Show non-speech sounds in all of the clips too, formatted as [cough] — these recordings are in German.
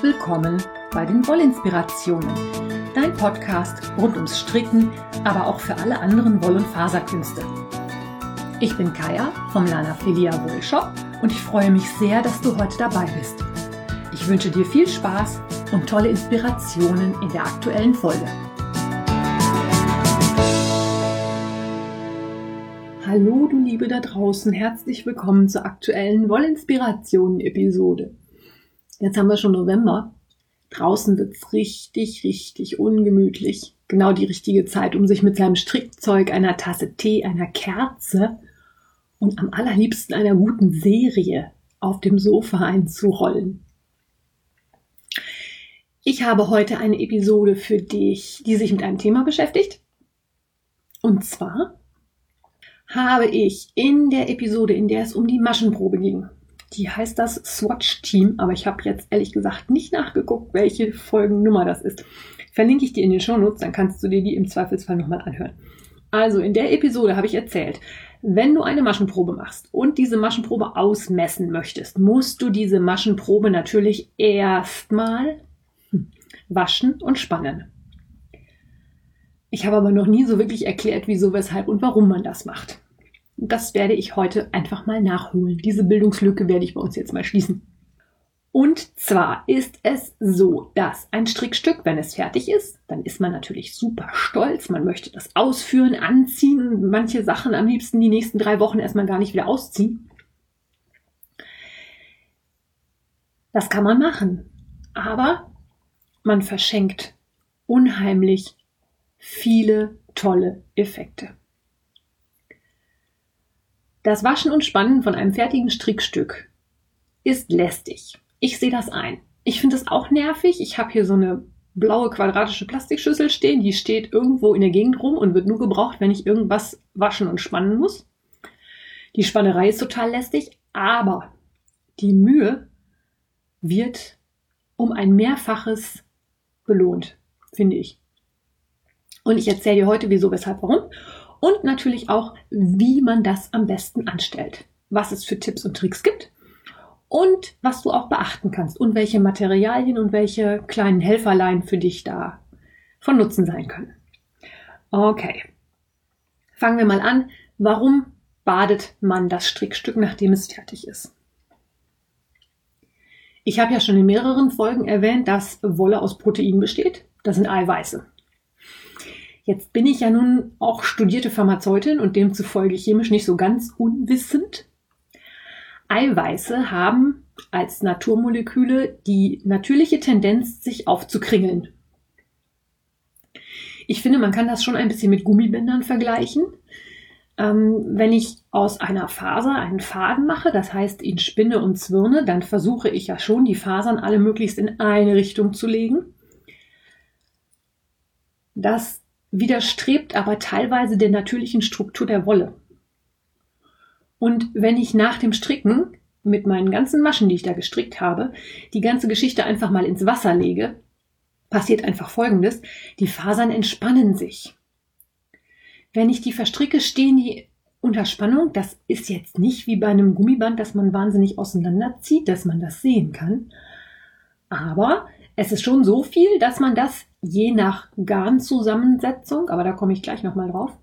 herzlich willkommen bei den Wollinspirationen, dein Podcast rund ums Stricken, aber auch für alle anderen Woll- und Faserkünste. Ich bin Kaya vom Lana Filia Wollshop und ich freue mich sehr, dass du heute dabei bist. Ich wünsche dir viel Spaß und tolle Inspirationen in der aktuellen Folge. Hallo du Liebe da draußen, herzlich willkommen zur aktuellen Wollinspirationen-Episode. Jetzt haben wir schon November. Draußen wird's richtig, richtig ungemütlich. Genau die richtige Zeit, um sich mit seinem Strickzeug, einer Tasse Tee, einer Kerze und am allerliebsten einer guten Serie auf dem Sofa einzurollen. Ich habe heute eine Episode für dich, die sich mit einem Thema beschäftigt. Und zwar habe ich in der Episode, in der es um die Maschenprobe ging, die heißt das Swatch Team, aber ich habe jetzt ehrlich gesagt nicht nachgeguckt, welche Folgennummer das ist. Verlinke ich dir in den Shownotes, dann kannst du dir die im Zweifelsfall nochmal anhören. Also in der Episode habe ich erzählt, wenn du eine Maschenprobe machst und diese Maschenprobe ausmessen möchtest, musst du diese Maschenprobe natürlich erstmal waschen und spannen. Ich habe aber noch nie so wirklich erklärt, wieso, weshalb und warum man das macht. Das werde ich heute einfach mal nachholen. Diese Bildungslücke werde ich bei uns jetzt mal schließen. Und zwar ist es so, dass ein Strickstück, wenn es fertig ist, dann ist man natürlich super stolz. Man möchte das ausführen, anziehen, manche Sachen am liebsten die nächsten drei Wochen erstmal gar nicht wieder ausziehen. Das kann man machen. Aber man verschenkt unheimlich viele tolle Effekte. Das Waschen und Spannen von einem fertigen Strickstück ist lästig. Ich sehe das ein. Ich finde es auch nervig. Ich habe hier so eine blaue quadratische Plastikschüssel stehen, die steht irgendwo in der Gegend rum und wird nur gebraucht, wenn ich irgendwas waschen und spannen muss. Die Spannerei ist total lästig, aber die Mühe wird um ein Mehrfaches belohnt, finde ich. Und ich erzähle dir heute, wieso, weshalb, warum. Und natürlich auch, wie man das am besten anstellt. Was es für Tipps und Tricks gibt und was du auch beachten kannst und welche Materialien und welche kleinen Helferlein für dich da von Nutzen sein können. Okay. Fangen wir mal an. Warum badet man das Strickstück, nachdem es fertig ist? Ich habe ja schon in mehreren Folgen erwähnt, dass Wolle aus Protein besteht. Das sind Eiweiße. Jetzt bin ich ja nun auch studierte Pharmazeutin und demzufolge chemisch nicht so ganz unwissend. Eiweiße haben als Naturmoleküle die natürliche Tendenz, sich aufzukringeln. Ich finde, man kann das schon ein bisschen mit Gummibändern vergleichen. Ähm, wenn ich aus einer Faser einen Faden mache, das heißt ihn spinne und zwirne, dann versuche ich ja schon, die Fasern alle möglichst in eine Richtung zu legen. Das widerstrebt aber teilweise der natürlichen Struktur der Wolle. Und wenn ich nach dem Stricken mit meinen ganzen Maschen, die ich da gestrickt habe, die ganze Geschichte einfach mal ins Wasser lege, passiert einfach Folgendes. Die Fasern entspannen sich. Wenn ich die verstricke, stehen die unter Spannung. Das ist jetzt nicht wie bei einem Gummiband, dass man wahnsinnig auseinanderzieht, dass man das sehen kann. Aber es ist schon so viel, dass man das je nach Garnzusammensetzung, aber da komme ich gleich nochmal drauf,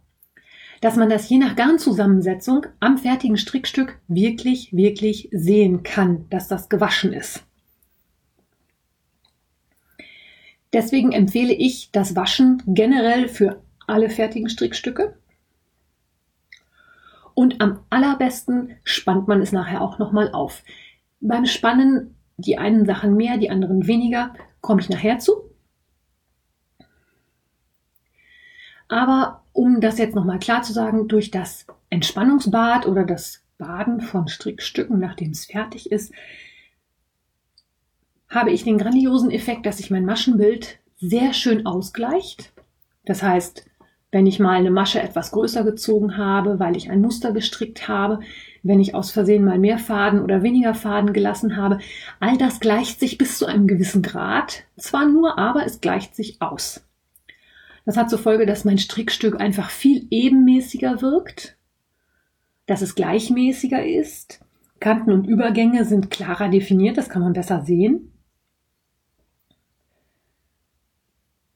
dass man das je nach Garnzusammensetzung am fertigen Strickstück wirklich, wirklich sehen kann, dass das gewaschen ist. Deswegen empfehle ich das Waschen generell für alle fertigen Strickstücke. Und am allerbesten spannt man es nachher auch nochmal auf. Beim Spannen die einen Sachen mehr, die anderen weniger, komme ich nachher zu. Aber um das jetzt nochmal klar zu sagen, durch das Entspannungsbad oder das Baden von Strickstücken, nachdem es fertig ist, habe ich den grandiosen Effekt, dass sich mein Maschenbild sehr schön ausgleicht. Das heißt, wenn ich mal eine Masche etwas größer gezogen habe, weil ich ein Muster gestrickt habe, wenn ich aus Versehen mal mehr Faden oder weniger Faden gelassen habe, all das gleicht sich bis zu einem gewissen Grad. Zwar nur, aber es gleicht sich aus. Das hat zur Folge, dass mein Strickstück einfach viel ebenmäßiger wirkt, dass es gleichmäßiger ist. Kanten und Übergänge sind klarer definiert, das kann man besser sehen.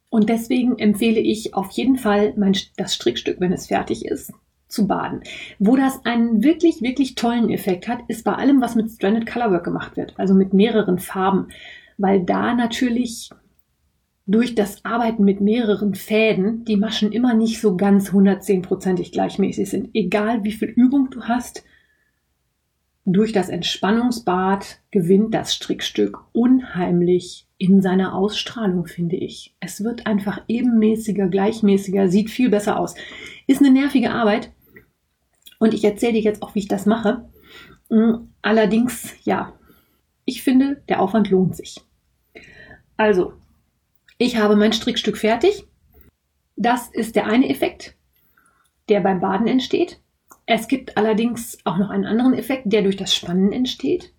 Und deswegen empfehle ich auf jeden Fall mein, das Strickstück, wenn es fertig ist, zu baden. Wo das einen wirklich, wirklich tollen Effekt hat, ist bei allem, was mit Stranded Colorwork gemacht wird, also mit mehreren Farben, weil da natürlich durch das Arbeiten mit mehreren Fäden die Maschen immer nicht so ganz 110%ig gleichmäßig sind. Egal wie viel Übung du hast, durch das Entspannungsbad gewinnt das Strickstück unheimlich in seiner Ausstrahlung, finde ich. Es wird einfach ebenmäßiger, gleichmäßiger, sieht viel besser aus. Ist eine nervige Arbeit, und ich erzähle dir jetzt auch, wie ich das mache. Mm, allerdings, ja, ich finde, der Aufwand lohnt sich. Also, ich habe mein Strickstück fertig. Das ist der eine Effekt, der beim Baden entsteht. Es gibt allerdings auch noch einen anderen Effekt, der durch das Spannen entsteht.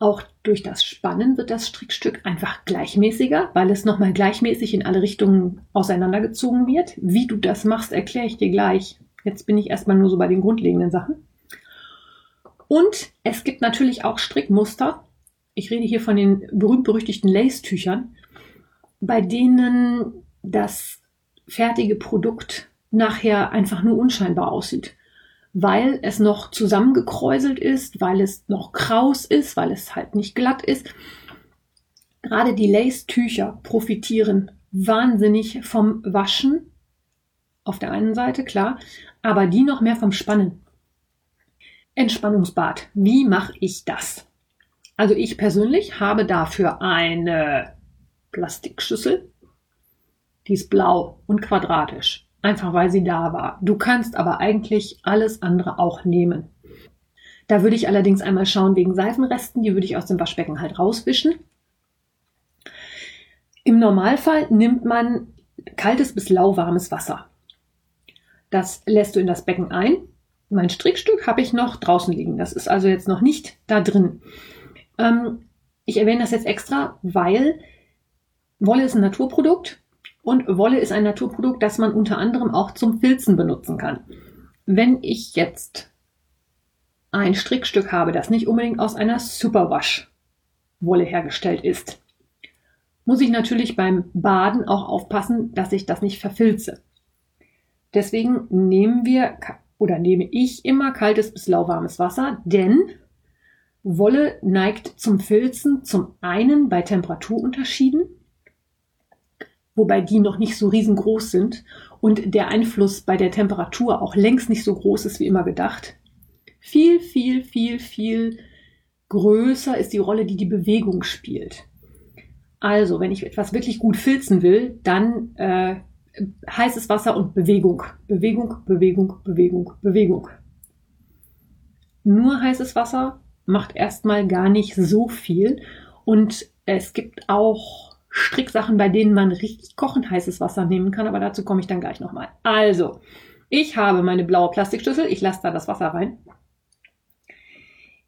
Auch durch das Spannen wird das Strickstück einfach gleichmäßiger, weil es nochmal gleichmäßig in alle Richtungen auseinandergezogen wird. Wie du das machst, erkläre ich dir gleich. Jetzt bin ich erstmal nur so bei den grundlegenden Sachen. Und es gibt natürlich auch Strickmuster. Ich rede hier von den berühmt-berüchtigten Lace-Tüchern, bei denen das fertige Produkt nachher einfach nur unscheinbar aussieht. Weil es noch zusammengekräuselt ist, weil es noch kraus ist, weil es halt nicht glatt ist. Gerade die Lace-Tücher profitieren wahnsinnig vom Waschen. Auf der einen Seite, klar, aber die noch mehr vom Spannen. Entspannungsbad. Wie mache ich das? Also ich persönlich habe dafür eine Plastikschüssel. Die ist blau und quadratisch. Einfach weil sie da war. Du kannst aber eigentlich alles andere auch nehmen. Da würde ich allerdings einmal schauen wegen Seifenresten. Die würde ich aus dem Waschbecken halt rauswischen. Im Normalfall nimmt man kaltes bis lauwarmes Wasser. Das lässt du in das Becken ein. Mein Strickstück habe ich noch draußen liegen. Das ist also jetzt noch nicht da drin. Ähm, ich erwähne das jetzt extra, weil Wolle ist ein Naturprodukt und Wolle ist ein Naturprodukt, das man unter anderem auch zum Filzen benutzen kann. Wenn ich jetzt ein Strickstück habe, das nicht unbedingt aus einer Superwash Wolle hergestellt ist, muss ich natürlich beim Baden auch aufpassen, dass ich das nicht verfilze. Deswegen nehmen wir oder nehme ich immer kaltes bis lauwarmes Wasser, denn Wolle neigt zum Filzen zum einen bei Temperaturunterschieden, wobei die noch nicht so riesengroß sind und der Einfluss bei der Temperatur auch längst nicht so groß ist wie immer gedacht. Viel, viel, viel, viel größer ist die Rolle, die die Bewegung spielt. Also, wenn ich etwas wirklich gut filzen will, dann äh, heißes Wasser und Bewegung. Bewegung, Bewegung, Bewegung, Bewegung. Nur heißes Wasser macht erstmal gar nicht so viel. Und es gibt auch Stricksachen, bei denen man richtig kochend heißes Wasser nehmen kann, aber dazu komme ich dann gleich nochmal. Also, ich habe meine blaue Plastikschüssel, ich lasse da das Wasser rein.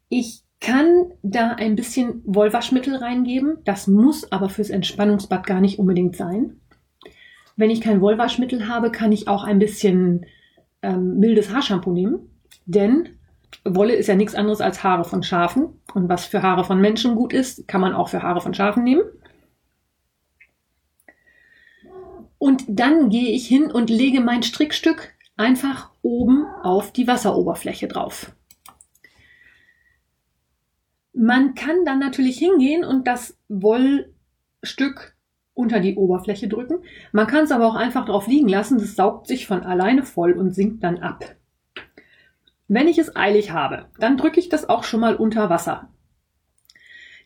Ich kann da ein bisschen Wollwaschmittel reingeben, das muss aber fürs Entspannungsbad gar nicht unbedingt sein. Wenn ich kein Wollwaschmittel habe, kann ich auch ein bisschen ähm, mildes Haarshampoo nehmen. Denn Wolle ist ja nichts anderes als Haare von Schafen. Und was für Haare von Menschen gut ist, kann man auch für Haare von Schafen nehmen. Und dann gehe ich hin und lege mein Strickstück einfach oben auf die Wasseroberfläche drauf. Man kann dann natürlich hingehen und das Wollstück unter die Oberfläche drücken. Man kann es aber auch einfach drauf liegen lassen, das saugt sich von alleine voll und sinkt dann ab. Wenn ich es eilig habe, dann drücke ich das auch schon mal unter Wasser.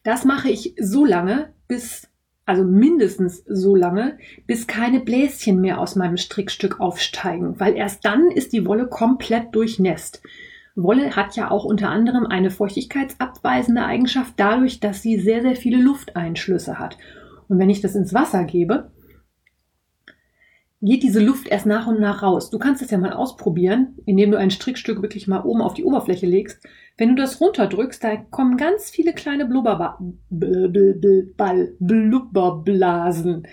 Das mache ich so lange, bis, also mindestens so lange, bis keine Bläschen mehr aus meinem Strickstück aufsteigen, weil erst dann ist die Wolle komplett durchnässt. Wolle hat ja auch unter anderem eine feuchtigkeitsabweisende Eigenschaft dadurch, dass sie sehr, sehr viele Lufteinschlüsse hat. Und wenn ich das ins Wasser gebe, geht diese Luft erst nach und nach raus. Du kannst es ja mal ausprobieren, indem du ein Strickstück wirklich mal oben auf die Oberfläche legst. Wenn du das runterdrückst, da kommen ganz viele kleine Blubberblasen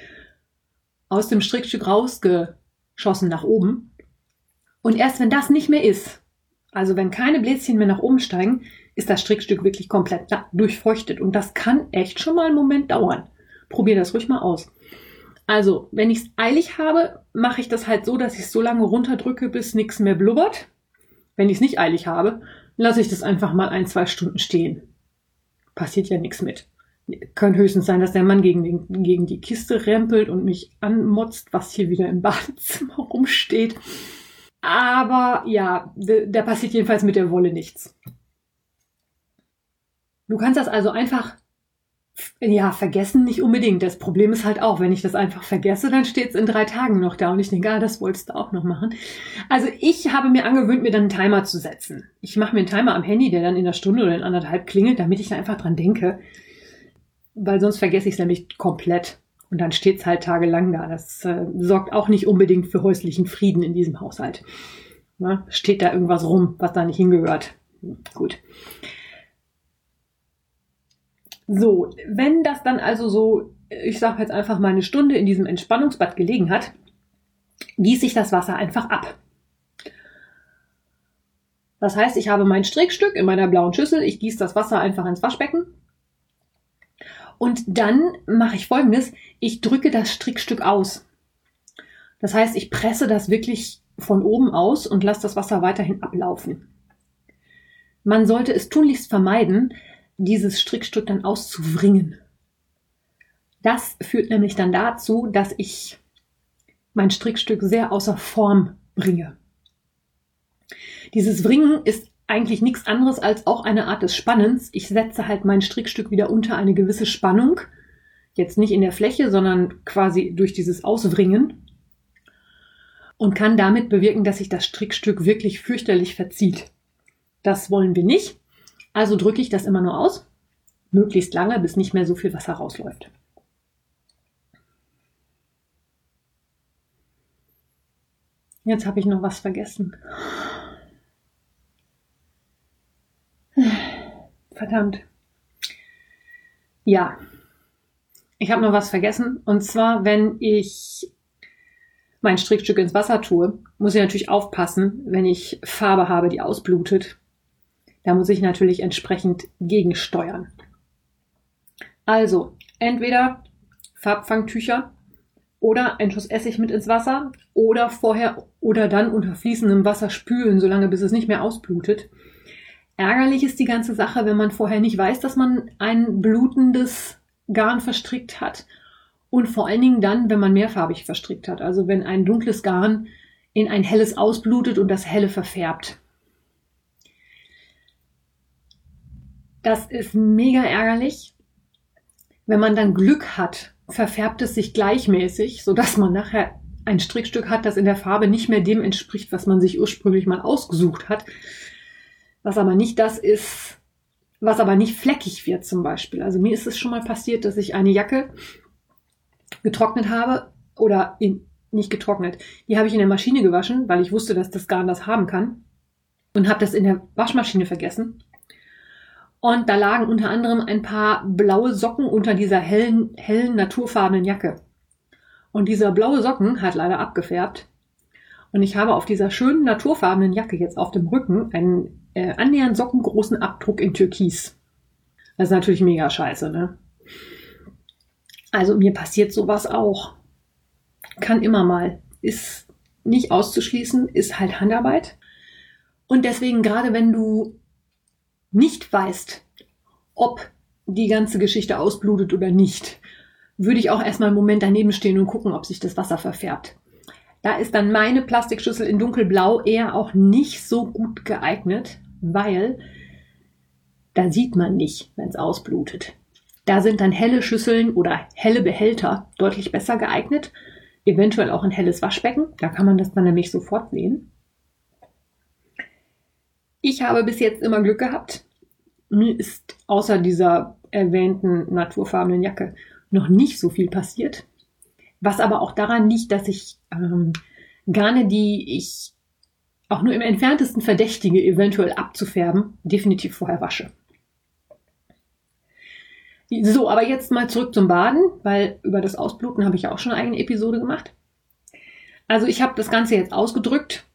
aus dem Strickstück rausgeschossen nach oben. Und erst wenn das nicht mehr ist, also wenn keine Bläschen mehr nach oben steigen, ist das Strickstück wirklich komplett durchfeuchtet. Und das kann echt schon mal einen Moment dauern. Probier das ruhig mal aus. Also, wenn ich es eilig habe, mache ich das halt so, dass ich es so lange runterdrücke, bis nichts mehr blubbert. Wenn ich es nicht eilig habe, lasse ich das einfach mal ein, zwei Stunden stehen. Passiert ja nichts mit. Kann höchstens sein, dass der Mann gegen, den, gegen die Kiste rempelt und mich anmotzt, was hier wieder im [laughs] Badezimmer rumsteht. Aber ja, da passiert jedenfalls mit der Wolle nichts. Du kannst das also einfach ja, vergessen nicht unbedingt. Das Problem ist halt auch, wenn ich das einfach vergesse, dann steht es in drei Tagen noch da und ich denke, ah, das wolltest du auch noch machen. Also ich habe mir angewöhnt, mir dann einen Timer zu setzen. Ich mache mir einen Timer am Handy, der dann in einer Stunde oder in anderthalb klingelt, damit ich da einfach dran denke. Weil sonst vergesse ich es nämlich komplett. Und dann steht es halt tagelang da. Das äh, sorgt auch nicht unbedingt für häuslichen Frieden in diesem Haushalt. Na, steht da irgendwas rum, was da nicht hingehört. Gut. So, wenn das dann also so, ich sage jetzt einfach mal eine Stunde in diesem Entspannungsbad gelegen hat, gieße ich das Wasser einfach ab. Das heißt, ich habe mein Strickstück in meiner blauen Schüssel, ich gieße das Wasser einfach ins Waschbecken und dann mache ich folgendes, ich drücke das Strickstück aus. Das heißt, ich presse das wirklich von oben aus und lasse das Wasser weiterhin ablaufen. Man sollte es tunlichst vermeiden, dieses Strickstück dann auszuwringen. Das führt nämlich dann dazu, dass ich mein Strickstück sehr außer Form bringe. Dieses Wringen ist eigentlich nichts anderes als auch eine Art des Spannens. Ich setze halt mein Strickstück wieder unter eine gewisse Spannung. Jetzt nicht in der Fläche, sondern quasi durch dieses Auswringen. Und kann damit bewirken, dass sich das Strickstück wirklich fürchterlich verzieht. Das wollen wir nicht. Also drücke ich das immer nur aus, möglichst lange, bis nicht mehr so viel Wasser rausläuft. Jetzt habe ich noch was vergessen. Verdammt. Ja, ich habe noch was vergessen. Und zwar, wenn ich mein Strickstück ins Wasser tue, muss ich natürlich aufpassen, wenn ich Farbe habe, die ausblutet, da muss ich natürlich entsprechend gegensteuern. Also, entweder Farbfangtücher oder ein Schuss Essig mit ins Wasser oder vorher oder dann unter fließendem Wasser spülen, solange bis es nicht mehr ausblutet. Ärgerlich ist die ganze Sache, wenn man vorher nicht weiß, dass man ein blutendes Garn verstrickt hat. Und vor allen Dingen dann, wenn man mehrfarbig verstrickt hat. Also wenn ein dunkles Garn in ein helles ausblutet und das helle verfärbt. Das ist mega ärgerlich. Wenn man dann Glück hat, verfärbt es sich gleichmäßig, sodass man nachher ein Strickstück hat, das in der Farbe nicht mehr dem entspricht, was man sich ursprünglich mal ausgesucht hat. Was aber nicht das ist, was aber nicht fleckig wird zum Beispiel. Also mir ist es schon mal passiert, dass ich eine Jacke getrocknet habe oder in, nicht getrocknet. Die habe ich in der Maschine gewaschen, weil ich wusste, dass das Garn das haben kann und habe das in der Waschmaschine vergessen und da lagen unter anderem ein paar blaue Socken unter dieser hellen, hellen naturfarbenen Jacke. Und dieser blaue Socken hat leider abgefärbt. Und ich habe auf dieser schönen naturfarbenen Jacke jetzt auf dem Rücken einen äh, annähernd sockengroßen Abdruck in Türkis. Das ist natürlich mega scheiße, ne? Also mir passiert sowas auch. Kann immer mal. Ist nicht auszuschließen, ist halt Handarbeit. Und deswegen, gerade wenn du nicht weißt, ob die ganze Geschichte ausblutet oder nicht, würde ich auch erstmal einen Moment daneben stehen und gucken, ob sich das Wasser verfärbt. Da ist dann meine Plastikschüssel in dunkelblau eher auch nicht so gut geeignet, weil da sieht man nicht, wenn es ausblutet. Da sind dann helle Schüsseln oder helle Behälter deutlich besser geeignet. Eventuell auch ein helles Waschbecken. Da kann man das dann nämlich sofort sehen. Ich habe bis jetzt immer Glück gehabt. Mir ist außer dieser erwähnten naturfarbenen Jacke noch nicht so viel passiert. Was aber auch daran liegt, dass ich ähm, Garne, die ich auch nur im entferntesten verdächtige, eventuell abzufärben, definitiv vorher wasche. So, aber jetzt mal zurück zum Baden, weil über das Ausbluten habe ich ja auch schon eine eigene Episode gemacht. Also ich habe das Ganze jetzt ausgedrückt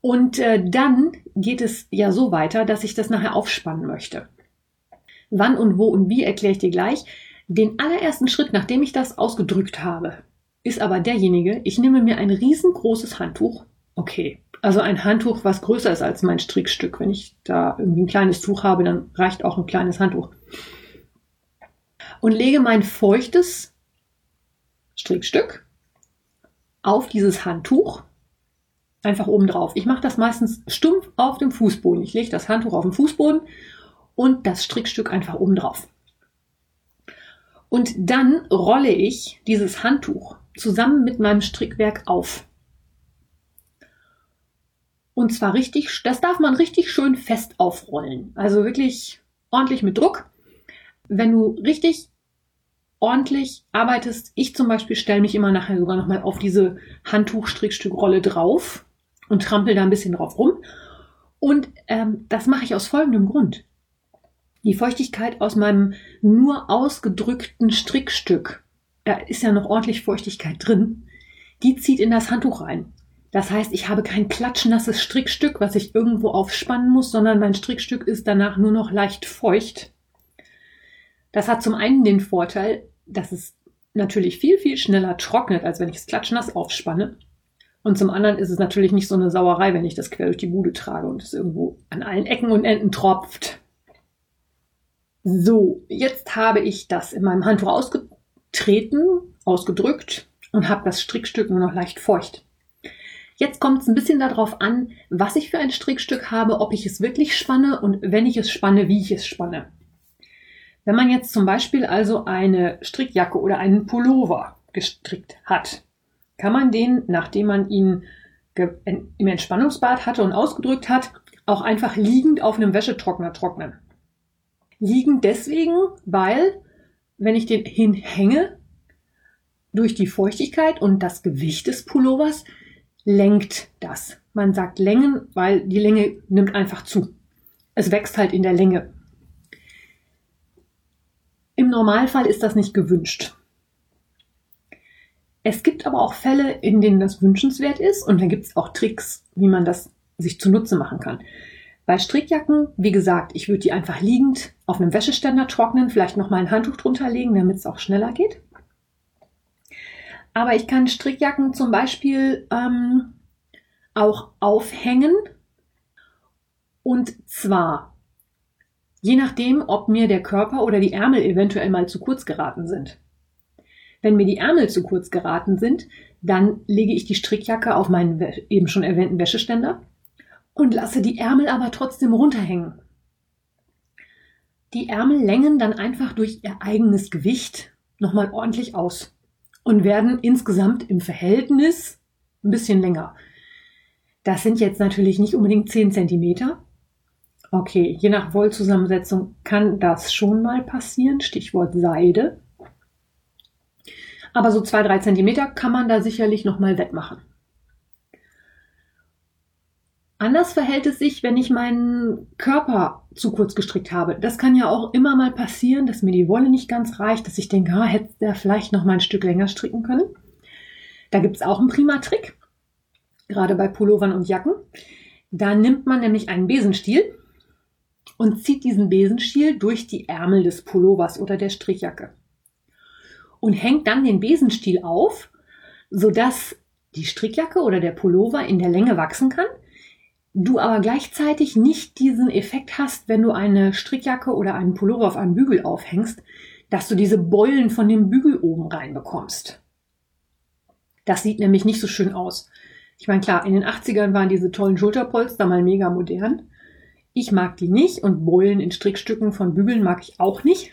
und äh, dann geht es ja so weiter, dass ich das nachher aufspannen möchte. Wann und wo und wie erkläre ich dir gleich. Den allerersten Schritt, nachdem ich das ausgedrückt habe, ist aber derjenige, ich nehme mir ein riesengroßes Handtuch. Okay, also ein Handtuch, was größer ist als mein Strickstück. Wenn ich da irgendwie ein kleines Tuch habe, dann reicht auch ein kleines Handtuch. Und lege mein feuchtes Strickstück auf dieses Handtuch einfach oben drauf. Ich mache das meistens stumpf auf dem Fußboden. Ich lege das Handtuch auf den Fußboden und das Strickstück einfach oben drauf. Und dann rolle ich dieses Handtuch zusammen mit meinem Strickwerk auf. Und zwar richtig, das darf man richtig schön fest aufrollen. Also wirklich ordentlich mit Druck. Wenn du richtig ordentlich arbeitest, ich zum Beispiel stelle mich immer nachher sogar nochmal auf diese Handtuch-Strickstückrolle drauf und trampel da ein bisschen drauf rum. Und ähm, das mache ich aus folgendem Grund. Die Feuchtigkeit aus meinem nur ausgedrückten Strickstück, da ist ja noch ordentlich Feuchtigkeit drin, die zieht in das Handtuch rein. Das heißt, ich habe kein klatschnasses Strickstück, was ich irgendwo aufspannen muss, sondern mein Strickstück ist danach nur noch leicht feucht. Das hat zum einen den Vorteil, dass es natürlich viel, viel schneller trocknet, als wenn ich es klatschnass aufspanne. Und zum anderen ist es natürlich nicht so eine Sauerei, wenn ich das quer durch die Bude trage und es irgendwo an allen Ecken und Enden tropft. So, jetzt habe ich das in meinem Handtuch ausgetreten, ausgedrückt und habe das Strickstück nur noch leicht feucht. Jetzt kommt es ein bisschen darauf an, was ich für ein Strickstück habe, ob ich es wirklich spanne und wenn ich es spanne, wie ich es spanne. Wenn man jetzt zum Beispiel also eine Strickjacke oder einen Pullover gestrickt hat, kann man den, nachdem man ihn im Entspannungsbad hatte und ausgedrückt hat, auch einfach liegend auf einem Wäschetrockner trocknen liegen deswegen, weil wenn ich den hinhänge, durch die Feuchtigkeit und das Gewicht des Pullovers lenkt das. Man sagt Längen, weil die Länge nimmt einfach zu. Es wächst halt in der Länge. Im Normalfall ist das nicht gewünscht. Es gibt aber auch Fälle, in denen das wünschenswert ist und da gibt es auch Tricks, wie man das sich zunutze machen kann. Bei Strickjacken, wie gesagt, ich würde die einfach liegend auf einem Wäscheständer trocknen, vielleicht noch mal ein Handtuch drunter legen, damit es auch schneller geht. Aber ich kann Strickjacken zum Beispiel ähm, auch aufhängen. Und zwar je nachdem, ob mir der Körper oder die Ärmel eventuell mal zu kurz geraten sind. Wenn mir die Ärmel zu kurz geraten sind, dann lege ich die Strickjacke auf meinen eben schon erwähnten Wäscheständer und lasse die Ärmel aber trotzdem runterhängen. Die Ärmel längen dann einfach durch ihr eigenes Gewicht nochmal ordentlich aus und werden insgesamt im Verhältnis ein bisschen länger. Das sind jetzt natürlich nicht unbedingt 10 cm. Okay, je nach Wollzusammensetzung kann das schon mal passieren. Stichwort Seide. Aber so 2-3 cm kann man da sicherlich nochmal wettmachen. Anders verhält es sich, wenn ich meinen Körper zu kurz gestrickt habe. Das kann ja auch immer mal passieren, dass mir die Wolle nicht ganz reicht, dass ich denke, ah, hätte der vielleicht noch mal ein Stück länger stricken können. Da gibt es auch einen prima Trick, gerade bei Pullovern und Jacken. Da nimmt man nämlich einen Besenstiel und zieht diesen Besenstiel durch die Ärmel des Pullovers oder der Strickjacke und hängt dann den Besenstiel auf, sodass die Strickjacke oder der Pullover in der Länge wachsen kann du aber gleichzeitig nicht diesen Effekt hast, wenn du eine Strickjacke oder einen Pullover auf einem Bügel aufhängst, dass du diese Beulen von dem Bügel oben reinbekommst. Das sieht nämlich nicht so schön aus. Ich meine, klar, in den 80ern waren diese tollen Schulterpolster mal mega modern. Ich mag die nicht und Beulen in Strickstücken von Bügeln mag ich auch nicht.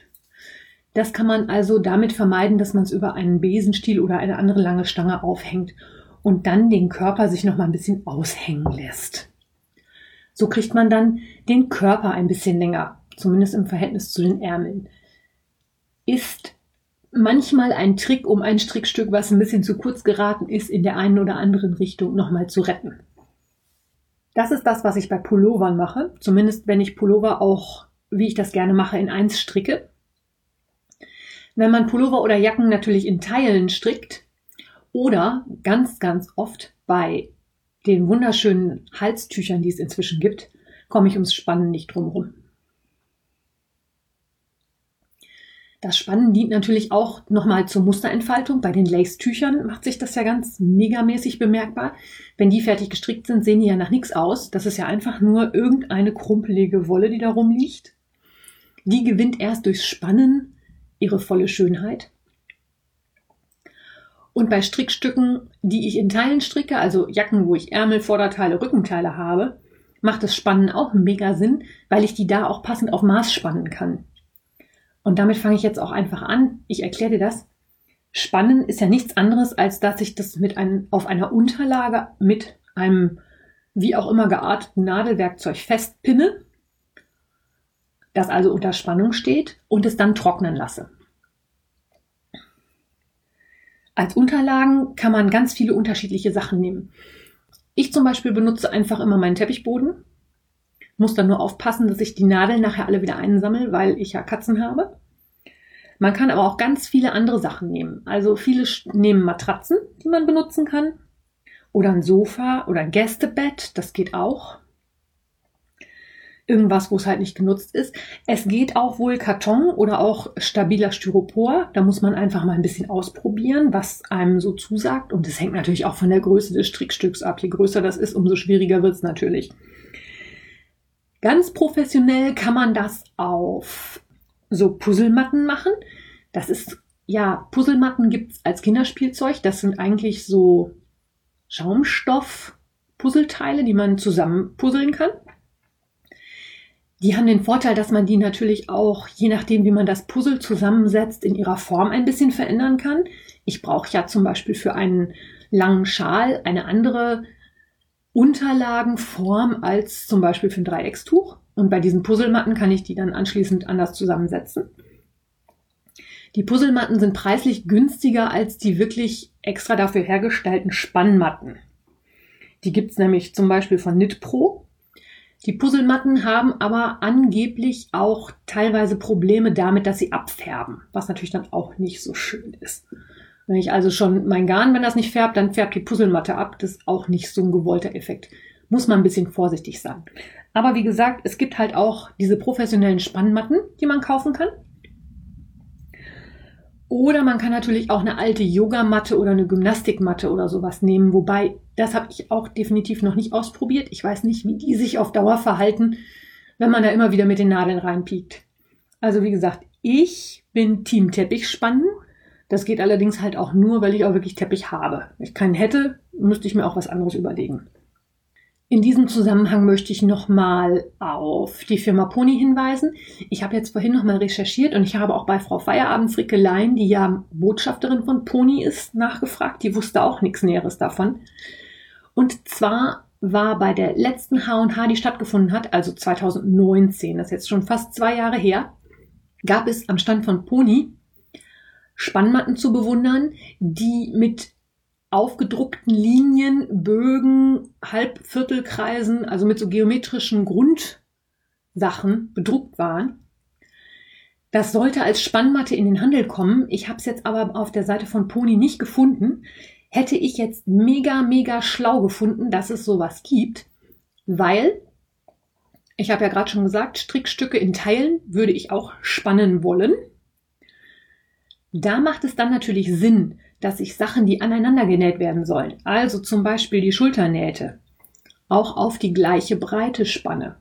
Das kann man also damit vermeiden, dass man es über einen Besenstiel oder eine andere lange Stange aufhängt und dann den Körper sich noch mal ein bisschen aushängen lässt. So kriegt man dann den Körper ein bisschen länger, zumindest im Verhältnis zu den Ärmeln. Ist manchmal ein Trick, um ein Strickstück, was ein bisschen zu kurz geraten ist, in der einen oder anderen Richtung nochmal zu retten. Das ist das, was ich bei Pullovern mache, zumindest wenn ich Pullover auch, wie ich das gerne mache, in eins stricke. Wenn man Pullover oder Jacken natürlich in Teilen strickt oder ganz, ganz oft bei den wunderschönen Halstüchern, die es inzwischen gibt, komme ich ums Spannen nicht drum rum. Das Spannen dient natürlich auch nochmal zur Musterentfaltung. Bei den Lace-Tüchern macht sich das ja ganz megamäßig bemerkbar. Wenn die fertig gestrickt sind, sehen die ja nach nichts aus. Das ist ja einfach nur irgendeine krumpelige Wolle, die da rumliegt. Die gewinnt erst durchs Spannen ihre volle Schönheit. Und bei Strickstücken, die ich in Teilen stricke, also Jacken, wo ich Ärmel, Vorderteile, Rückenteile habe, macht das Spannen auch mega Sinn, weil ich die da auch passend auf Maß spannen kann. Und damit fange ich jetzt auch einfach an. Ich erkläre dir das. Spannen ist ja nichts anderes, als dass ich das mit einem, auf einer Unterlage mit einem wie auch immer gearteten Nadelwerkzeug festpinne, das also unter Spannung steht und es dann trocknen lasse. Als Unterlagen kann man ganz viele unterschiedliche Sachen nehmen. Ich zum Beispiel benutze einfach immer meinen Teppichboden. Muss dann nur aufpassen, dass ich die Nadeln nachher alle wieder einsammle, weil ich ja Katzen habe. Man kann aber auch ganz viele andere Sachen nehmen. Also viele nehmen Matratzen, die man benutzen kann. Oder ein Sofa oder ein Gästebett, das geht auch irgendwas, wo es halt nicht genutzt ist. Es geht auch wohl Karton oder auch stabiler Styropor. Da muss man einfach mal ein bisschen ausprobieren, was einem so zusagt. Und es hängt natürlich auch von der Größe des Strickstücks ab. Je größer das ist, umso schwieriger wird es natürlich. Ganz professionell kann man das auf so Puzzlematten machen. Das ist, ja, Puzzlematten gibt's als Kinderspielzeug. Das sind eigentlich so Schaumstoff-Puzzleteile, die man zusammen puzzeln kann. Die haben den Vorteil, dass man die natürlich auch, je nachdem, wie man das Puzzle zusammensetzt, in ihrer Form ein bisschen verändern kann. Ich brauche ja zum Beispiel für einen langen Schal eine andere Unterlagenform als zum Beispiel für ein Dreieckstuch. Und bei diesen Puzzlematten kann ich die dann anschließend anders zusammensetzen. Die Puzzlematten sind preislich günstiger als die wirklich extra dafür hergestellten Spannmatten. Die gibt's nämlich zum Beispiel von Knitpro. Die Puzzlematten haben aber angeblich auch teilweise Probleme damit, dass sie abfärben, was natürlich dann auch nicht so schön ist. Wenn ich also schon mein Garn, wenn das nicht färbt, dann färbt die Puzzlematte ab. Das ist auch nicht so ein gewollter Effekt. Muss man ein bisschen vorsichtig sein. Aber wie gesagt, es gibt halt auch diese professionellen Spannmatten, die man kaufen kann. Oder man kann natürlich auch eine alte Yogamatte oder eine Gymnastikmatte oder sowas nehmen, wobei das habe ich auch definitiv noch nicht ausprobiert. Ich weiß nicht, wie die sich auf Dauer verhalten, wenn man da immer wieder mit den Nadeln reinpiekt. Also wie gesagt, ich bin Team Teppich spannen. Das geht allerdings halt auch nur, weil ich auch wirklich Teppich habe. Wenn ich keinen hätte, müsste ich mir auch was anderes überlegen. In diesem Zusammenhang möchte ich nochmal auf die Firma Pony hinweisen. Ich habe jetzt vorhin nochmal recherchiert und ich habe auch bei Frau Feierabend Frickelein, die ja Botschafterin von Pony ist, nachgefragt. Die wusste auch nichts Näheres davon. Und zwar war bei der letzten H&H, die stattgefunden hat, also 2019, das ist jetzt schon fast zwei Jahre her, gab es am Stand von Pony Spannmatten zu bewundern, die mit aufgedruckten Linien, Bögen, Halbviertelkreisen, also mit so geometrischen Grundsachen bedruckt waren. Das sollte als Spannmatte in den Handel kommen. Ich habe es jetzt aber auf der Seite von Pony nicht gefunden. Hätte ich jetzt mega, mega schlau gefunden, dass es sowas gibt, weil ich habe ja gerade schon gesagt, Strickstücke in Teilen würde ich auch spannen wollen. Da macht es dann natürlich Sinn, dass ich Sachen, die aneinander genäht werden sollen, also zum Beispiel die Schulternähte, auch auf die gleiche Breite spanne.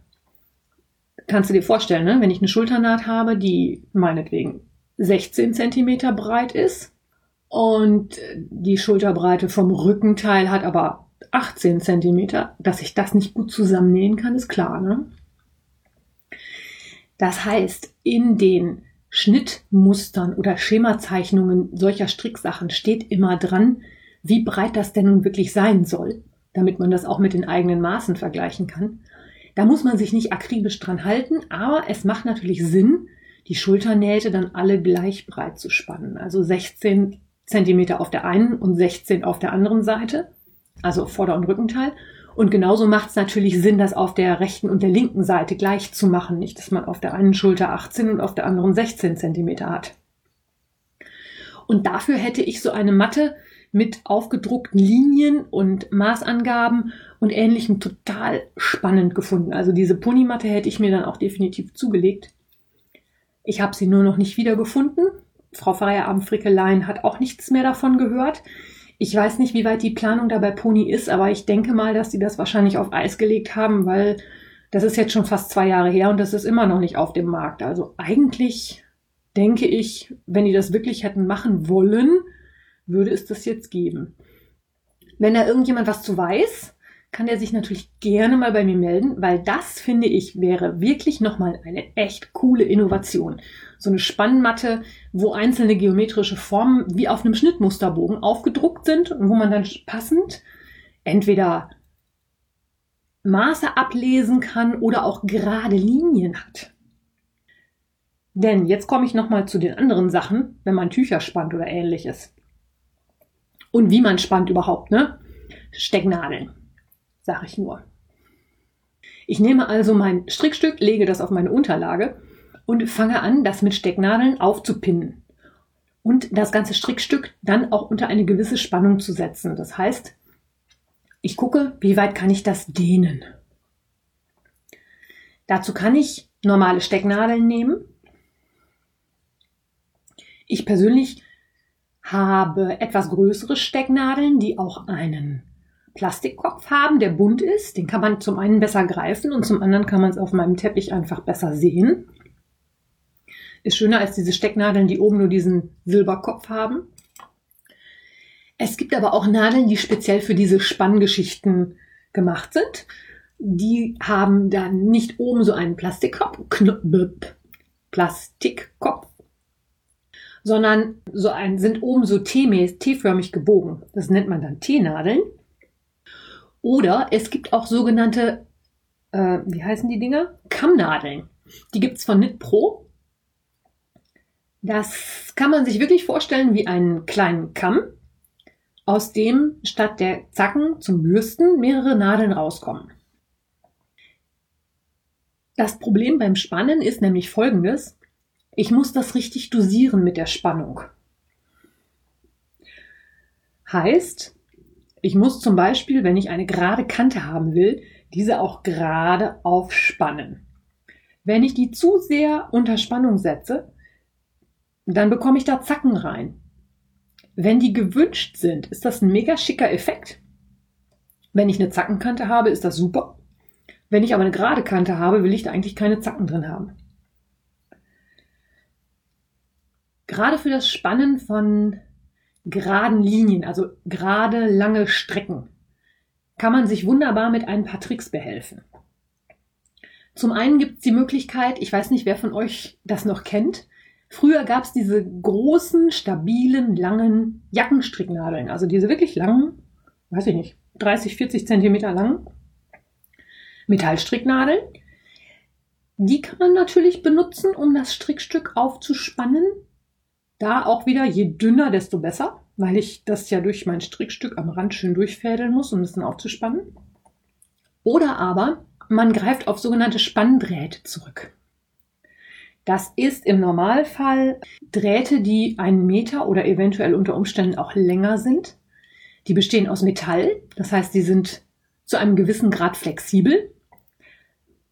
Kannst du dir vorstellen, ne? wenn ich eine Schulternaht habe, die meinetwegen 16 Zentimeter breit ist und die Schulterbreite vom Rückenteil hat aber 18 Zentimeter, dass ich das nicht gut zusammennähen kann, ist klar. Ne? Das heißt, in den Schnittmustern oder Schemazeichnungen solcher Stricksachen steht immer dran, wie breit das denn nun wirklich sein soll, damit man das auch mit den eigenen Maßen vergleichen kann. Da muss man sich nicht akribisch dran halten, aber es macht natürlich Sinn, die Schulternähte dann alle gleich breit zu spannen. Also 16 Zentimeter auf der einen und 16 auf der anderen Seite, also Vorder- und Rückenteil. Und genauso macht es natürlich Sinn, das auf der rechten und der linken Seite gleich zu machen. Nicht, dass man auf der einen Schulter 18 und auf der anderen 16 Zentimeter hat. Und dafür hätte ich so eine Matte mit aufgedruckten Linien und Maßangaben und ähnlichem total spannend gefunden. Also diese Ponymatte hätte ich mir dann auch definitiv zugelegt. Ich habe sie nur noch nicht wiedergefunden. Frau Feierabend-Frickelein hat auch nichts mehr davon gehört. Ich weiß nicht, wie weit die Planung da bei Pony ist, aber ich denke mal, dass sie das wahrscheinlich auf Eis gelegt haben, weil das ist jetzt schon fast zwei Jahre her und das ist immer noch nicht auf dem Markt. Also eigentlich denke ich, wenn die das wirklich hätten machen wollen, würde es das jetzt geben. Wenn da irgendjemand was zu weiß, kann er sich natürlich gerne mal bei mir melden, weil das finde ich wäre wirklich nochmal eine echt coole Innovation. So eine Spannmatte, wo einzelne geometrische Formen wie auf einem Schnittmusterbogen aufgedruckt sind und wo man dann passend entweder Maße ablesen kann oder auch gerade Linien hat. Denn jetzt komme ich nochmal zu den anderen Sachen, wenn man Tücher spannt oder ähnliches. Und wie man spannt überhaupt, ne? Stecknadeln, sage ich nur. Ich nehme also mein Strickstück, lege das auf meine Unterlage und fange an, das mit Stecknadeln aufzupinnen. Und das ganze Strickstück dann auch unter eine gewisse Spannung zu setzen. Das heißt, ich gucke, wie weit kann ich das dehnen. Dazu kann ich normale Stecknadeln nehmen. Ich persönlich habe etwas größere Stecknadeln, die auch einen Plastikkopf haben, der bunt ist. Den kann man zum einen besser greifen und zum anderen kann man es auf meinem Teppich einfach besser sehen. Ist schöner als diese Stecknadeln, die oben nur diesen Silberkopf haben. Es gibt aber auch Nadeln, die speziell für diese Spanngeschichten gemacht sind. Die haben dann nicht oben so einen Plastikkopf, Plastikkopf, sondern so ein, sind oben so T-förmig gebogen. Das nennt man dann T-Nadeln. Oder es gibt auch sogenannte, äh, wie heißen die Dinger? Kammnadeln. Die gibt's von Knit Pro. Das kann man sich wirklich vorstellen wie einen kleinen Kamm, aus dem statt der Zacken zum Bürsten mehrere Nadeln rauskommen. Das Problem beim Spannen ist nämlich folgendes. Ich muss das richtig dosieren mit der Spannung. Heißt, ich muss zum Beispiel, wenn ich eine gerade Kante haben will, diese auch gerade aufspannen. Wenn ich die zu sehr unter Spannung setze, dann bekomme ich da Zacken rein. Wenn die gewünscht sind, ist das ein mega schicker Effekt. Wenn ich eine Zackenkante habe, ist das super. Wenn ich aber eine gerade Kante habe, will ich da eigentlich keine Zacken drin haben. gerade für das Spannen von geraden Linien, also gerade lange Strecken, kann man sich wunderbar mit ein paar Tricks behelfen. Zum einen gibt es die Möglichkeit, ich weiß nicht, wer von euch das noch kennt, früher gab es diese großen, stabilen, langen Jackenstricknadeln, also diese wirklich langen, weiß ich nicht, 30, 40 Zentimeter lang Metallstricknadeln. Die kann man natürlich benutzen, um das Strickstück aufzuspannen da auch wieder, je dünner, desto besser, weil ich das ja durch mein Strickstück am Rand schön durchfädeln muss, um es dann aufzuspannen. Oder aber man greift auf sogenannte Spanndrähte zurück. Das ist im Normalfall Drähte, die einen Meter oder eventuell unter Umständen auch länger sind. Die bestehen aus Metall, das heißt, sie sind zu einem gewissen Grad flexibel,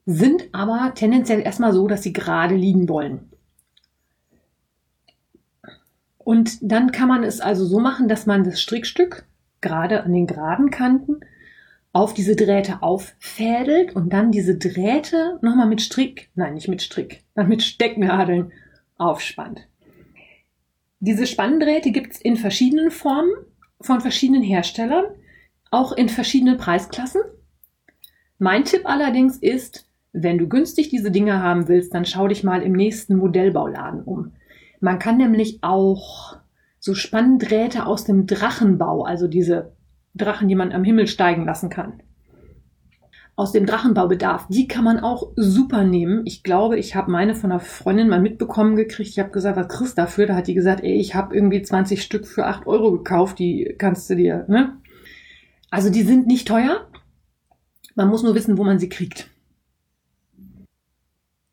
sind aber tendenziell erstmal so, dass sie gerade liegen wollen. Und dann kann man es also so machen, dass man das Strickstück gerade an den geraden Kanten auf diese Drähte auffädelt und dann diese Drähte nochmal mit Strick, nein, nicht mit Strick, dann mit Stecknadeln aufspannt. Diese Spanndrähte gibt's in verschiedenen Formen von verschiedenen Herstellern, auch in verschiedenen Preisklassen. Mein Tipp allerdings ist, wenn du günstig diese Dinge haben willst, dann schau dich mal im nächsten Modellbauladen um. Man kann nämlich auch so Spanndrähte aus dem Drachenbau, also diese Drachen, die man am Himmel steigen lassen kann. Aus dem Drachenbaubedarf, die kann man auch super nehmen. Ich glaube, ich habe meine von einer Freundin mal mitbekommen gekriegt. Ich habe gesagt, was kriegst du dafür? Da hat die gesagt, ey, ich habe irgendwie 20 Stück für 8 Euro gekauft, die kannst du dir, ne? Also die sind nicht teuer. Man muss nur wissen, wo man sie kriegt.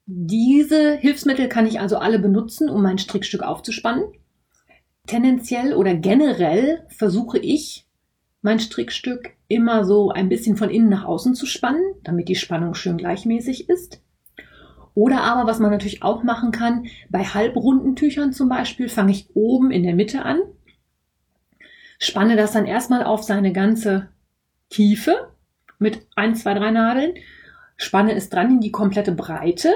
Diese Hilfsmittel kann ich also alle benutzen, um mein Strickstück aufzuspannen. Tendenziell oder generell versuche ich, mein Strickstück immer so ein bisschen von innen nach außen zu spannen, damit die Spannung schön gleichmäßig ist. Oder aber, was man natürlich auch machen kann, bei halbrunden Tüchern zum Beispiel, fange ich oben in der Mitte an, spanne das dann erstmal auf seine ganze Tiefe mit ein, zwei, drei Nadeln, spanne es dran in die komplette Breite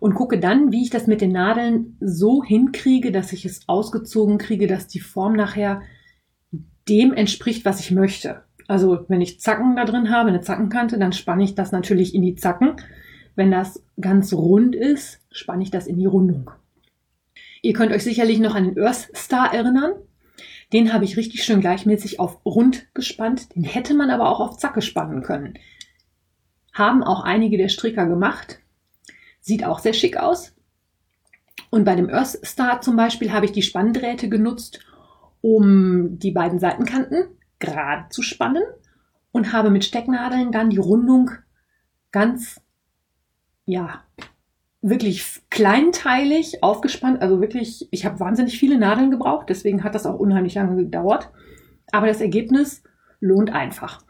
und gucke dann, wie ich das mit den Nadeln so hinkriege, dass ich es ausgezogen kriege, dass die Form nachher dem entspricht, was ich möchte. Also wenn ich Zacken da drin habe, eine Zackenkante, dann spanne ich das natürlich in die Zacken. Wenn das ganz rund ist, spanne ich das in die Rundung. Ihr könnt euch sicherlich noch an den Earth Star erinnern. Den habe ich richtig schön gleichmäßig auf rund gespannt. Den hätte man aber auch auf Zacke spannen können. Haben auch einige der Stricker gemacht. Sieht auch sehr schick aus. Und bei dem Earth Star zum Beispiel habe ich die Spanndrähte genutzt, um die beiden Seitenkanten gerade zu spannen und habe mit Stecknadeln dann die Rundung ganz, ja, wirklich kleinteilig aufgespannt. Also wirklich, ich habe wahnsinnig viele Nadeln gebraucht, deswegen hat das auch unheimlich lange gedauert. Aber das Ergebnis lohnt einfach.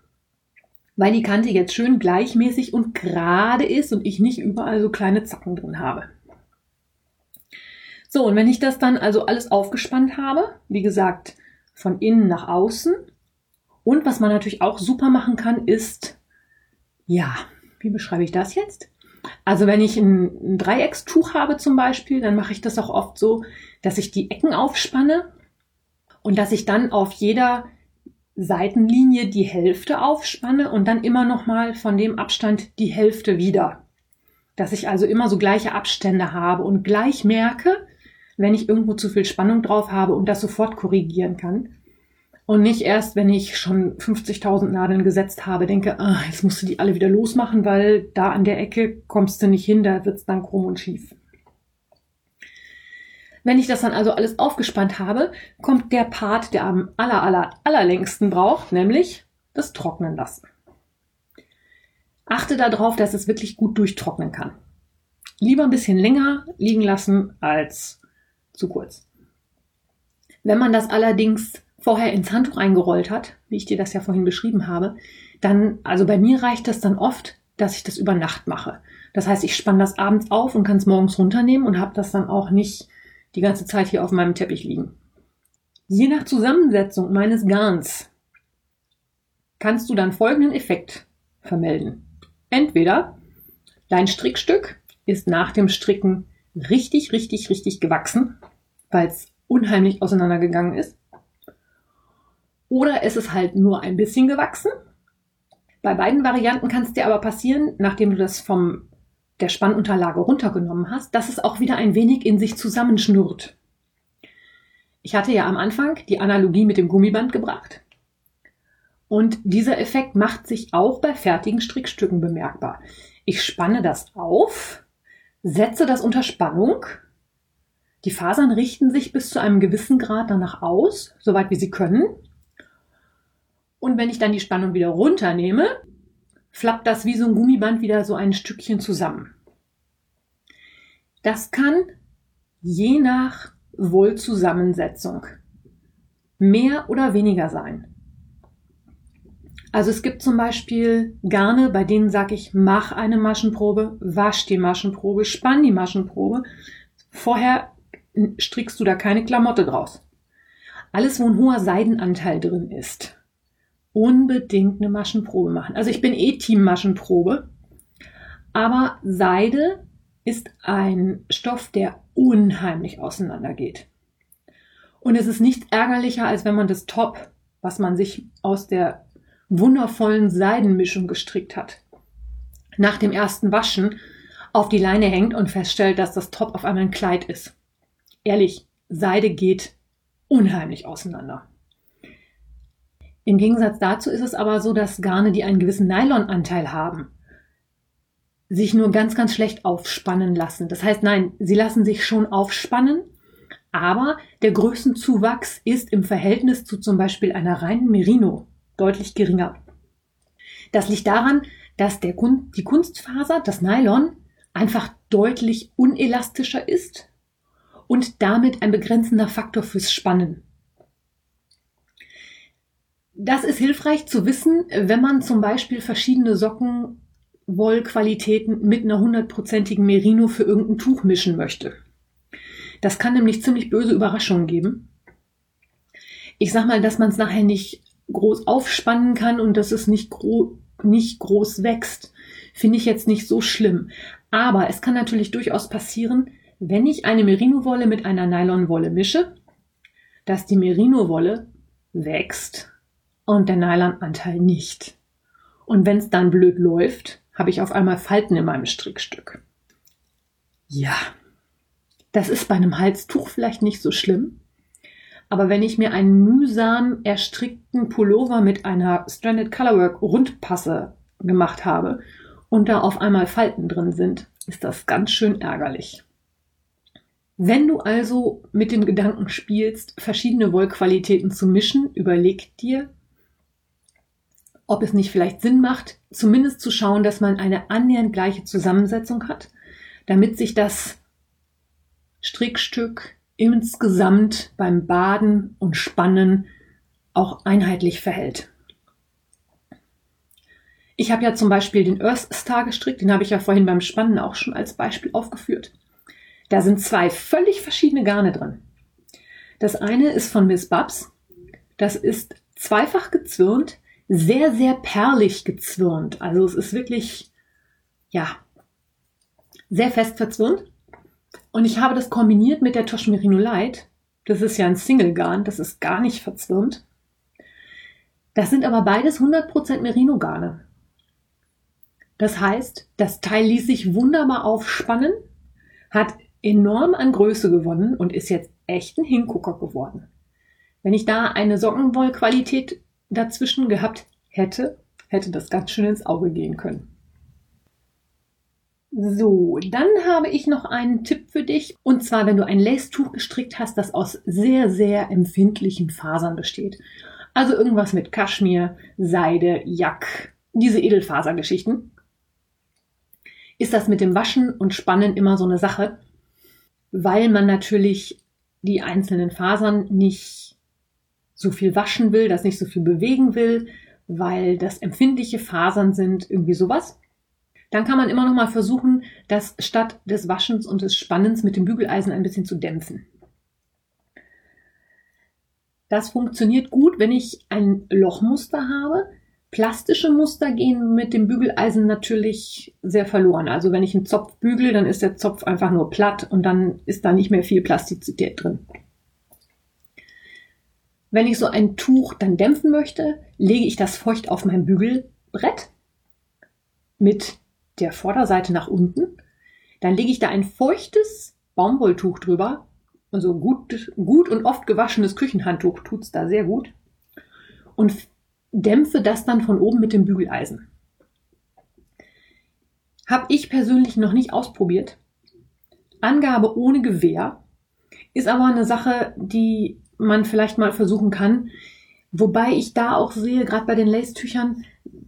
Weil die Kante jetzt schön gleichmäßig und gerade ist und ich nicht überall so kleine Zacken drin habe. So, und wenn ich das dann also alles aufgespannt habe, wie gesagt, von innen nach außen. Und was man natürlich auch super machen kann, ist, ja, wie beschreibe ich das jetzt? Also wenn ich ein, ein Dreieckstuch habe zum Beispiel, dann mache ich das auch oft so, dass ich die Ecken aufspanne und dass ich dann auf jeder Seitenlinie die Hälfte aufspanne und dann immer noch mal von dem Abstand die Hälfte wieder. Dass ich also immer so gleiche Abstände habe und gleich merke, wenn ich irgendwo zu viel Spannung drauf habe und das sofort korrigieren kann. Und nicht erst, wenn ich schon 50.000 Nadeln gesetzt habe, denke, ah, jetzt musst du die alle wieder losmachen, weil da an der Ecke kommst du nicht hin, da wird's dann krumm und schief. Wenn ich das dann also alles aufgespannt habe, kommt der Part, der am aller, aller, allerlängsten braucht, nämlich das Trocknen lassen. Achte darauf, dass es wirklich gut durchtrocknen kann. Lieber ein bisschen länger liegen lassen als zu kurz. Wenn man das allerdings vorher ins Handtuch eingerollt hat, wie ich dir das ja vorhin beschrieben habe, dann, also bei mir reicht das dann oft, dass ich das über Nacht mache. Das heißt, ich spanne das abends auf und kann es morgens runternehmen und habe das dann auch nicht die ganze Zeit hier auf meinem Teppich liegen. Je nach Zusammensetzung meines Garns kannst du dann folgenden Effekt vermelden. Entweder dein Strickstück ist nach dem Stricken richtig, richtig, richtig gewachsen, weil es unheimlich auseinandergegangen ist. Oder es ist halt nur ein bisschen gewachsen. Bei beiden Varianten kann es dir aber passieren, nachdem du das vom der Spannunterlage runtergenommen hast, dass es auch wieder ein wenig in sich zusammenschnurrt. Ich hatte ja am Anfang die Analogie mit dem Gummiband gebracht. Und dieser Effekt macht sich auch bei fertigen Strickstücken bemerkbar. Ich spanne das auf, setze das unter Spannung. Die Fasern richten sich bis zu einem gewissen Grad danach aus, soweit wie sie können. Und wenn ich dann die Spannung wieder runternehme, flappt das wie so ein Gummiband wieder so ein Stückchen zusammen. Das kann je nach Wollzusammensetzung mehr oder weniger sein. Also es gibt zum Beispiel Garne, bei denen sage ich, mach eine Maschenprobe, wasch die Maschenprobe, spann die Maschenprobe. Vorher strickst du da keine Klamotte draus. Alles, wo ein hoher Seidenanteil drin ist, unbedingt eine Maschenprobe machen. Also ich bin eh Team Maschenprobe, aber Seide ist ein Stoff, der unheimlich auseinandergeht. Und es ist nichts ärgerlicher, als wenn man das Top, was man sich aus der wundervollen Seidenmischung gestrickt hat, nach dem ersten Waschen auf die Leine hängt und feststellt, dass das Top auf einmal ein Kleid ist. Ehrlich, Seide geht unheimlich auseinander. Im Gegensatz dazu ist es aber so, dass Garne, die einen gewissen Nylonanteil haben, sich nur ganz, ganz schlecht aufspannen lassen. Das heißt, nein, sie lassen sich schon aufspannen, aber der Größenzuwachs ist im Verhältnis zu zum Beispiel einer reinen Merino deutlich geringer. Das liegt daran, dass der, die Kunstfaser, das Nylon, einfach deutlich unelastischer ist und damit ein begrenzender Faktor fürs Spannen. Das ist hilfreich zu wissen, wenn man zum Beispiel verschiedene Socken Wollqualitäten mit einer hundertprozentigen Merino für irgendein Tuch mischen möchte. Das kann nämlich ziemlich böse Überraschungen geben. Ich sag mal, dass man es nachher nicht groß aufspannen kann und dass es nicht, gro nicht groß wächst, finde ich jetzt nicht so schlimm. Aber es kann natürlich durchaus passieren, wenn ich eine Merino-Wolle mit einer Nylon-Wolle mische, dass die Merino-Wolle wächst und der Nylon-Anteil nicht. Und wenn es dann blöd läuft, habe ich auf einmal Falten in meinem Strickstück. Ja, das ist bei einem Halstuch vielleicht nicht so schlimm. Aber wenn ich mir einen mühsam erstrickten Pullover mit einer Stranded Colorwork Rundpasse gemacht habe und da auf einmal Falten drin sind, ist das ganz schön ärgerlich. Wenn du also mit dem Gedanken spielst, verschiedene Wollqualitäten zu mischen, überleg dir, ob es nicht vielleicht Sinn macht, zumindest zu schauen, dass man eine annähernd gleiche Zusammensetzung hat, damit sich das Strickstück insgesamt beim Baden und Spannen auch einheitlich verhält. Ich habe ja zum Beispiel den Earth Star gestrickt, den habe ich ja vorhin beim Spannen auch schon als Beispiel aufgeführt. Da sind zwei völlig verschiedene Garne drin. Das eine ist von Miss Babs. Das ist zweifach gezwirnt, sehr, sehr perlig gezwirnt. Also es ist wirklich, ja, sehr fest verzwirnt. Und ich habe das kombiniert mit der Tosh Merino Light. Das ist ja ein Single-Garn, das ist gar nicht verzwirnt. Das sind aber beides 100% Merino-Garne. Das heißt, das Teil ließ sich wunderbar aufspannen, hat enorm an Größe gewonnen und ist jetzt echt ein Hingucker geworden. Wenn ich da eine Sockenwollqualität dazwischen gehabt hätte, hätte das ganz schön ins Auge gehen können. So, dann habe ich noch einen Tipp für dich. Und zwar, wenn du ein Lace-Tuch gestrickt hast, das aus sehr, sehr empfindlichen Fasern besteht. Also irgendwas mit Kaschmir, Seide, Jack, diese Edelfasergeschichten. Ist das mit dem Waschen und Spannen immer so eine Sache, weil man natürlich die einzelnen Fasern nicht so viel waschen will, das nicht so viel bewegen will, weil das empfindliche Fasern sind, irgendwie sowas dann kann man immer noch mal versuchen, das statt des Waschens und des Spannens mit dem Bügeleisen ein bisschen zu dämpfen. Das funktioniert gut, wenn ich ein Lochmuster habe. Plastische Muster gehen mit dem Bügeleisen natürlich sehr verloren. Also wenn ich einen Zopf bügel, dann ist der Zopf einfach nur platt und dann ist da nicht mehr viel Plastizität drin. Wenn ich so ein Tuch dann dämpfen möchte, lege ich das feucht auf mein Bügelbrett mit der Vorderseite nach unten. Dann lege ich da ein feuchtes Baumwolltuch drüber. Also gut, gut und oft gewaschenes Küchenhandtuch tut's da sehr gut. Und dämpfe das dann von oben mit dem Bügeleisen. Habe ich persönlich noch nicht ausprobiert. Angabe ohne Gewehr ist aber eine Sache, die man vielleicht mal versuchen kann. Wobei ich da auch sehe, gerade bei den Lace-Tüchern,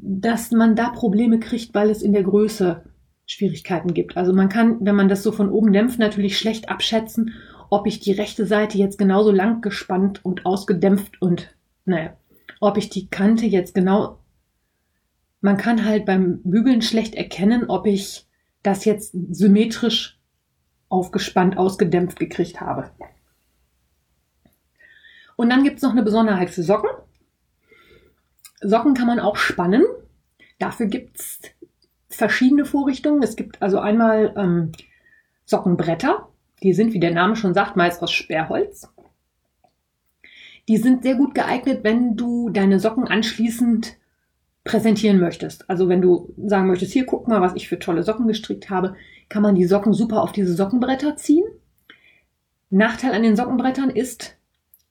dass man da Probleme kriegt, weil es in der Größe Schwierigkeiten gibt. Also man kann, wenn man das so von oben dämpft, natürlich schlecht abschätzen, ob ich die rechte Seite jetzt genauso lang gespannt und ausgedämpft und, naja, ob ich die Kante jetzt genau, man kann halt beim Bügeln schlecht erkennen, ob ich das jetzt symmetrisch aufgespannt, ausgedämpft gekriegt habe. Und dann gibt es noch eine Besonderheit für Socken. Socken kann man auch spannen. Dafür gibt's verschiedene Vorrichtungen. Es gibt also einmal ähm, Sockenbretter. Die sind, wie der Name schon sagt, meist aus Sperrholz. Die sind sehr gut geeignet, wenn du deine Socken anschließend präsentieren möchtest. Also wenn du sagen möchtest, hier guck mal, was ich für tolle Socken gestrickt habe, kann man die Socken super auf diese Sockenbretter ziehen. Nachteil an den Sockenbrettern ist,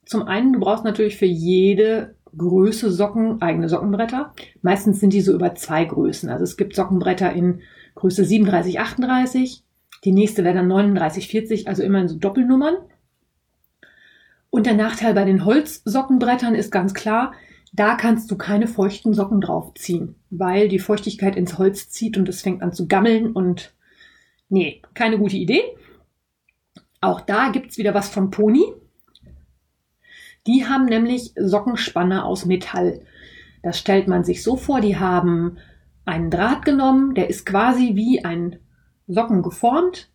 zum einen, du brauchst natürlich für jede Größe Socken, eigene Sockenbretter. Meistens sind die so über zwei Größen. Also es gibt Sockenbretter in Größe 37, 38. Die nächste wäre dann 39, 40, also immer in so Doppelnummern. Und der Nachteil bei den Holzsockenbrettern ist ganz klar, da kannst du keine feuchten Socken draufziehen, weil die Feuchtigkeit ins Holz zieht und es fängt an zu gammeln und nee, keine gute Idee. Auch da gibt's wieder was von Pony. Die haben nämlich Sockenspanner aus Metall. Das stellt man sich so vor, die haben einen Draht genommen, der ist quasi wie ein Socken geformt.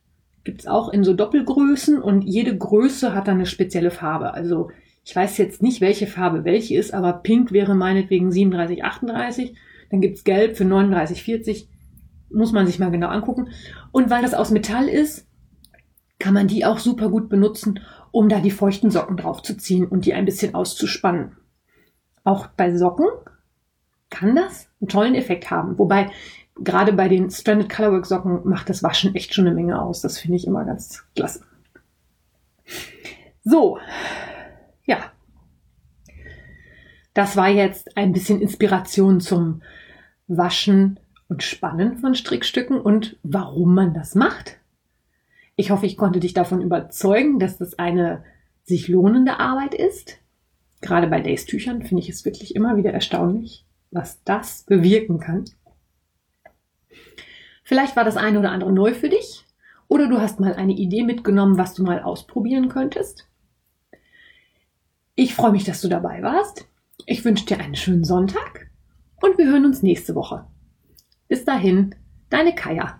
Gibt's auch in so Doppelgrößen und jede Größe hat dann eine spezielle Farbe. Also ich weiß jetzt nicht, welche Farbe welche ist, aber Pink wäre meinetwegen 37, 38. Dann gibt's Gelb für 39, 40. Muss man sich mal genau angucken. Und weil das aus Metall ist, kann man die auch super gut benutzen, um da die feuchten Socken draufzuziehen und die ein bisschen auszuspannen. Auch bei Socken kann das einen tollen Effekt haben. Wobei gerade bei den Stranded Colorwork Socken macht das Waschen echt schon eine Menge aus. Das finde ich immer ganz klasse. So, ja. Das war jetzt ein bisschen Inspiration zum Waschen und Spannen von Strickstücken und warum man das macht. Ich hoffe, ich konnte dich davon überzeugen, dass das eine sich lohnende Arbeit ist. Gerade bei Days-Tüchern finde ich es wirklich immer wieder erstaunlich, was das bewirken kann. Vielleicht war das eine oder andere neu für dich oder du hast mal eine Idee mitgenommen, was du mal ausprobieren könntest. Ich freue mich, dass du dabei warst. Ich wünsche dir einen schönen Sonntag und wir hören uns nächste Woche. Bis dahin, deine Kaya.